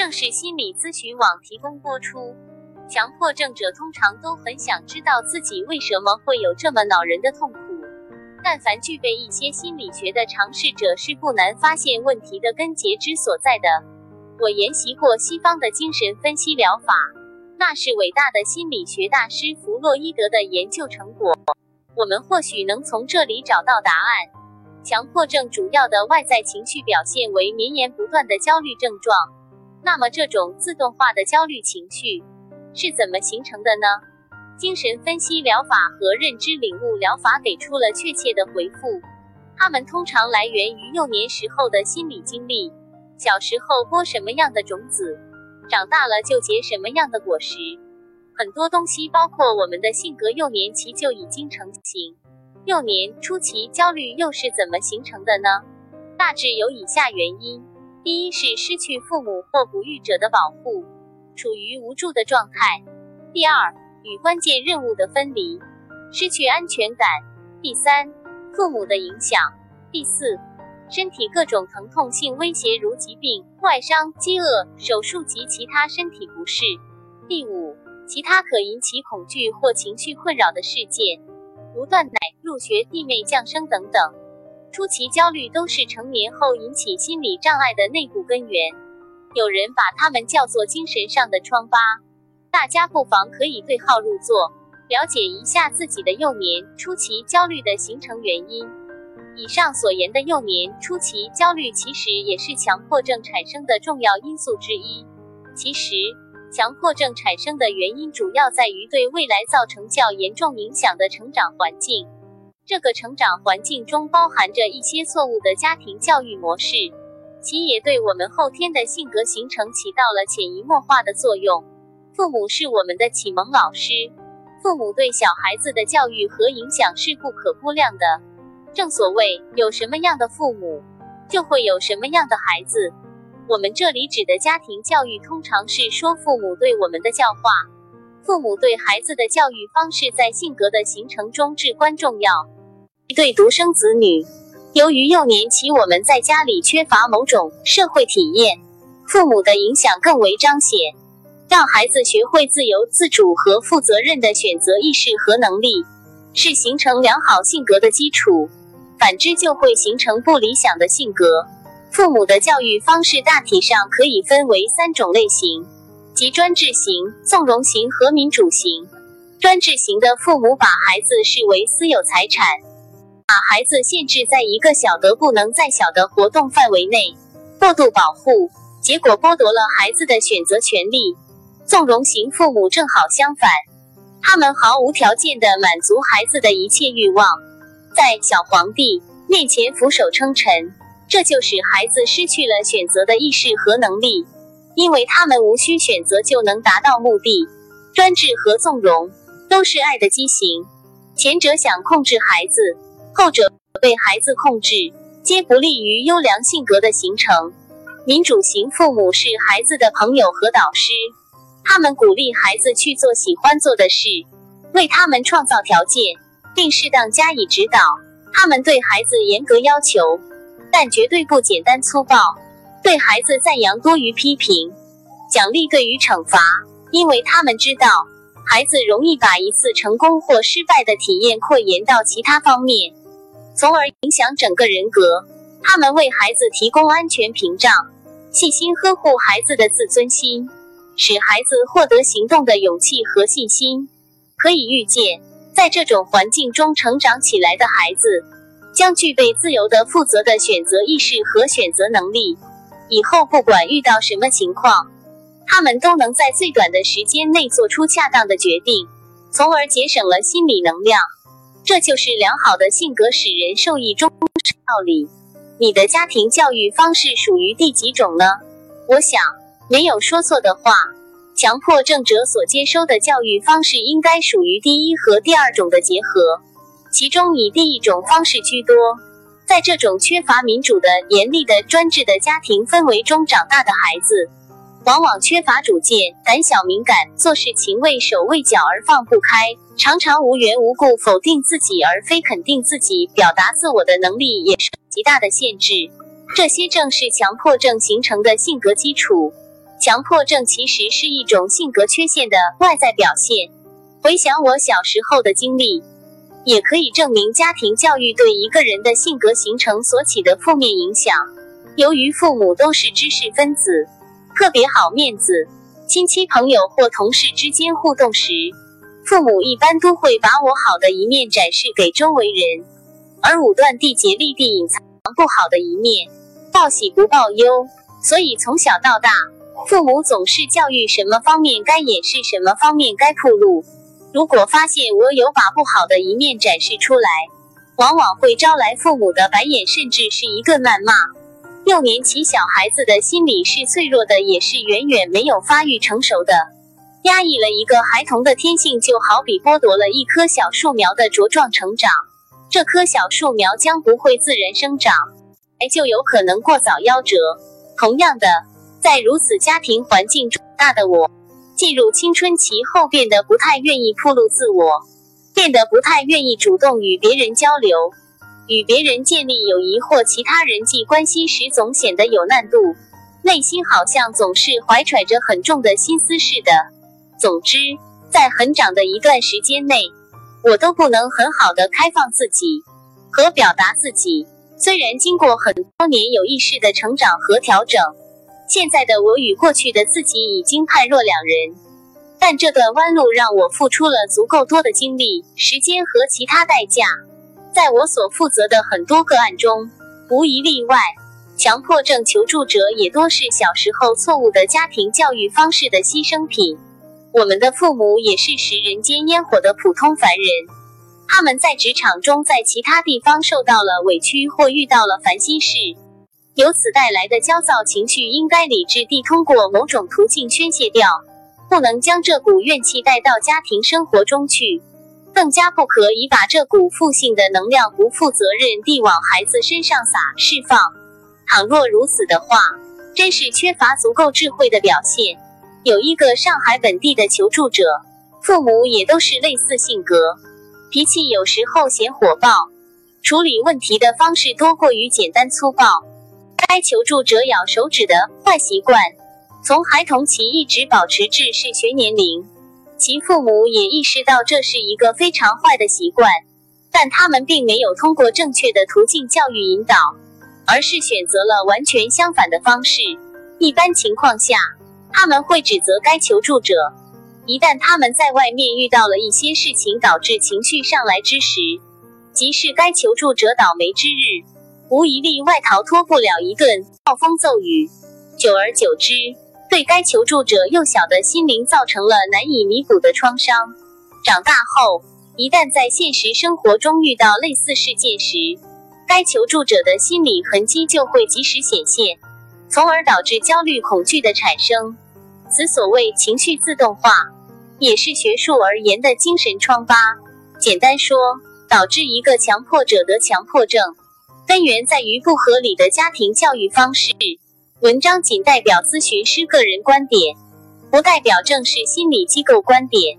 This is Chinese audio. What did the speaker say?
正是心理咨询网提供播出。强迫症者通常都很想知道自己为什么会有这么恼人的痛苦。但凡具备一些心理学的尝试者，是不难发现问题的根结之所在的。我研习过西方的精神分析疗法，那是伟大的心理学大师弗洛伊德的研究成果。我们或许能从这里找到答案。强迫症主要的外在情绪表现为绵延不断的焦虑症状。那么，这种自动化的焦虑情绪是怎么形成的呢？精神分析疗法和认知领悟疗法给出了确切的回复。它们通常来源于幼年时候的心理经历。小时候播什么样的种子，长大了就结什么样的果实。很多东西，包括我们的性格，幼年期就已经成型。幼年初期焦虑又是怎么形成的呢？大致有以下原因：第一是失去父母或哺育者的保护，处于无助的状态；第二，与关键任务的分离，失去安全感；第三，父母的影响；第四。身体各种疼痛性威胁，如疾病、外伤、饥饿、手术及其他身体不适。第五，其他可引起恐惧或情绪困扰的事件，如断奶、入学、弟妹降生等等。初期焦虑都是成年后引起心理障碍的内部根源，有人把它们叫做精神上的疮疤。大家不妨可以对号入座，了解一下自己的幼年初期焦虑的形成原因。以上所言的幼年初期焦虑，其实也是强迫症产生的重要因素之一。其实，强迫症产生的原因主要在于对未来造成较严重影响的成长环境。这个成长环境中包含着一些错误的家庭教育模式，其也对我们后天的性格形成起到了潜移默化的作用。父母是我们的启蒙老师，父母对小孩子的教育和影响是不可估量的。正所谓，有什么样的父母，就会有什么样的孩子。我们这里指的家庭教育，通常是说父母对我们的教化。父母对孩子的教育方式，在性格的形成中至关重要。对独生子女，由于幼年期我们在家里缺乏某种社会体验，父母的影响更为彰显。让孩子学会自由自主和负责任的选择意识和能力，是形成良好性格的基础。反之，就会形成不理想的性格。父母的教育方式大体上可以分为三种类型，即专制型、纵容型和民主型。专制型的父母把孩子视为私有财产，把孩子限制在一个小得不能再小的活动范围内，过度保护，结果剥夺了孩子的选择权利。纵容型父母正好相反，他们毫无条件地满足孩子的一切欲望。在小皇帝面前俯首称臣，这就使孩子失去了选择的意识和能力，因为他们无需选择就能达到目的。专制和纵容都是爱的畸形，前者想控制孩子，后者被孩子控制，皆不利于优良性格的形成。民主型父母是孩子的朋友和导师，他们鼓励孩子去做喜欢做的事，为他们创造条件。并适当加以指导。他们对孩子严格要求，但绝对不简单粗暴。对孩子赞扬多于批评，奖励对于惩罚，因为他们知道孩子容易把一次成功或失败的体验扩延到其他方面，从而影响整个人格。他们为孩子提供安全屏障，细心呵护孩子的自尊心，使孩子获得行动的勇气和信心。可以预见。在这种环境中成长起来的孩子，将具备自由的、负责的选择意识和选择能力。以后不管遇到什么情况，他们都能在最短的时间内做出恰当的决定，从而节省了心理能量。这就是良好的性格使人受益终生道理。你的家庭教育方式属于第几种呢？我想，没有说错的话。强迫症者所接收的教育方式应该属于第一和第二种的结合，其中以第一种方式居多。在这种缺乏民主的、严厉的、专制的家庭氛围中长大的孩子，往往缺乏主见，胆小敏感，做事情畏手畏脚而放不开，常常无缘无故否定自己而非肯定自己，表达自我的能力也是极大的限制。这些正是强迫症形成的性格基础。强迫症其实是一种性格缺陷的外在表现。回想我小时候的经历，也可以证明家庭教育对一个人的性格形成所起的负面影响。由于父母都是知识分子，特别好面子，亲戚朋友或同事之间互动时，父母一般都会把我好的一面展示给周围人，而武断地竭力地隐藏不好的一面，报喜不报忧。所以从小到大，父母总是教育什么方面该掩饰，什么方面该铺路。如果发现我有把不好的一面展示出来，往往会招来父母的白眼，甚至是一顿谩骂。幼年期小孩子的心理是脆弱的，也是远远没有发育成熟的。压抑了一个孩童的天性，就好比剥夺了一棵小树苗的茁壮成长。这棵小树苗将不会自然生长，哎，就有可能过早夭折。同样的，在如此家庭环境中大的我，进入青春期后变得不太愿意暴露自我，变得不太愿意主动与别人交流，与别人建立友谊或其他人际关系时，总显得有难度，内心好像总是怀揣着很重的心思似的。总之，在很长的一段时间内，我都不能很好的开放自己和表达自己。虽然经过很多年有意识的成长和调整，现在的我与过去的自己已经判若两人。但这段弯路让我付出了足够多的精力、时间和其他代价。在我所负责的很多个案中，无一例外，强迫症求助者也多是小时候错误的家庭教育方式的牺牲品。我们的父母也是食人间烟火的普通凡人。他们在职场中，在其他地方受到了委屈或遇到了烦心事，由此带来的焦躁情绪，应该理智地通过某种途径宣泄掉，不能将这股怨气带到家庭生活中去，更加不可以把这股负性的能量不负责任地往孩子身上撒释放。倘若如此的话，真是缺乏足够智慧的表现。有一个上海本地的求助者，父母也都是类似性格。脾气有时候显火爆，处理问题的方式多过于简单粗暴。该求助者咬手指的坏习惯，从孩童期一直保持至是学年龄。其父母也意识到这是一个非常坏的习惯，但他们并没有通过正确的途径教育引导，而是选择了完全相反的方式。一般情况下，他们会指责该求助者。一旦他们在外面遇到了一些事情，导致情绪上来之时，即是该求助者倒霉之日，无一例外逃脱不了一顿暴风骤雨。久而久之，对该求助者幼小的心灵造成了难以弥补的创伤。长大后，一旦在现实生活中遇到类似事件时，该求助者的心理痕迹就会及时显现，从而导致焦虑、恐惧的产生。此所谓情绪自动化。也是学术而言的精神疮疤。简单说，导致一个强迫者得强迫症，根源在于不合理的家庭教育方式。文章仅代表咨询师个人观点，不代表正式心理机构观点。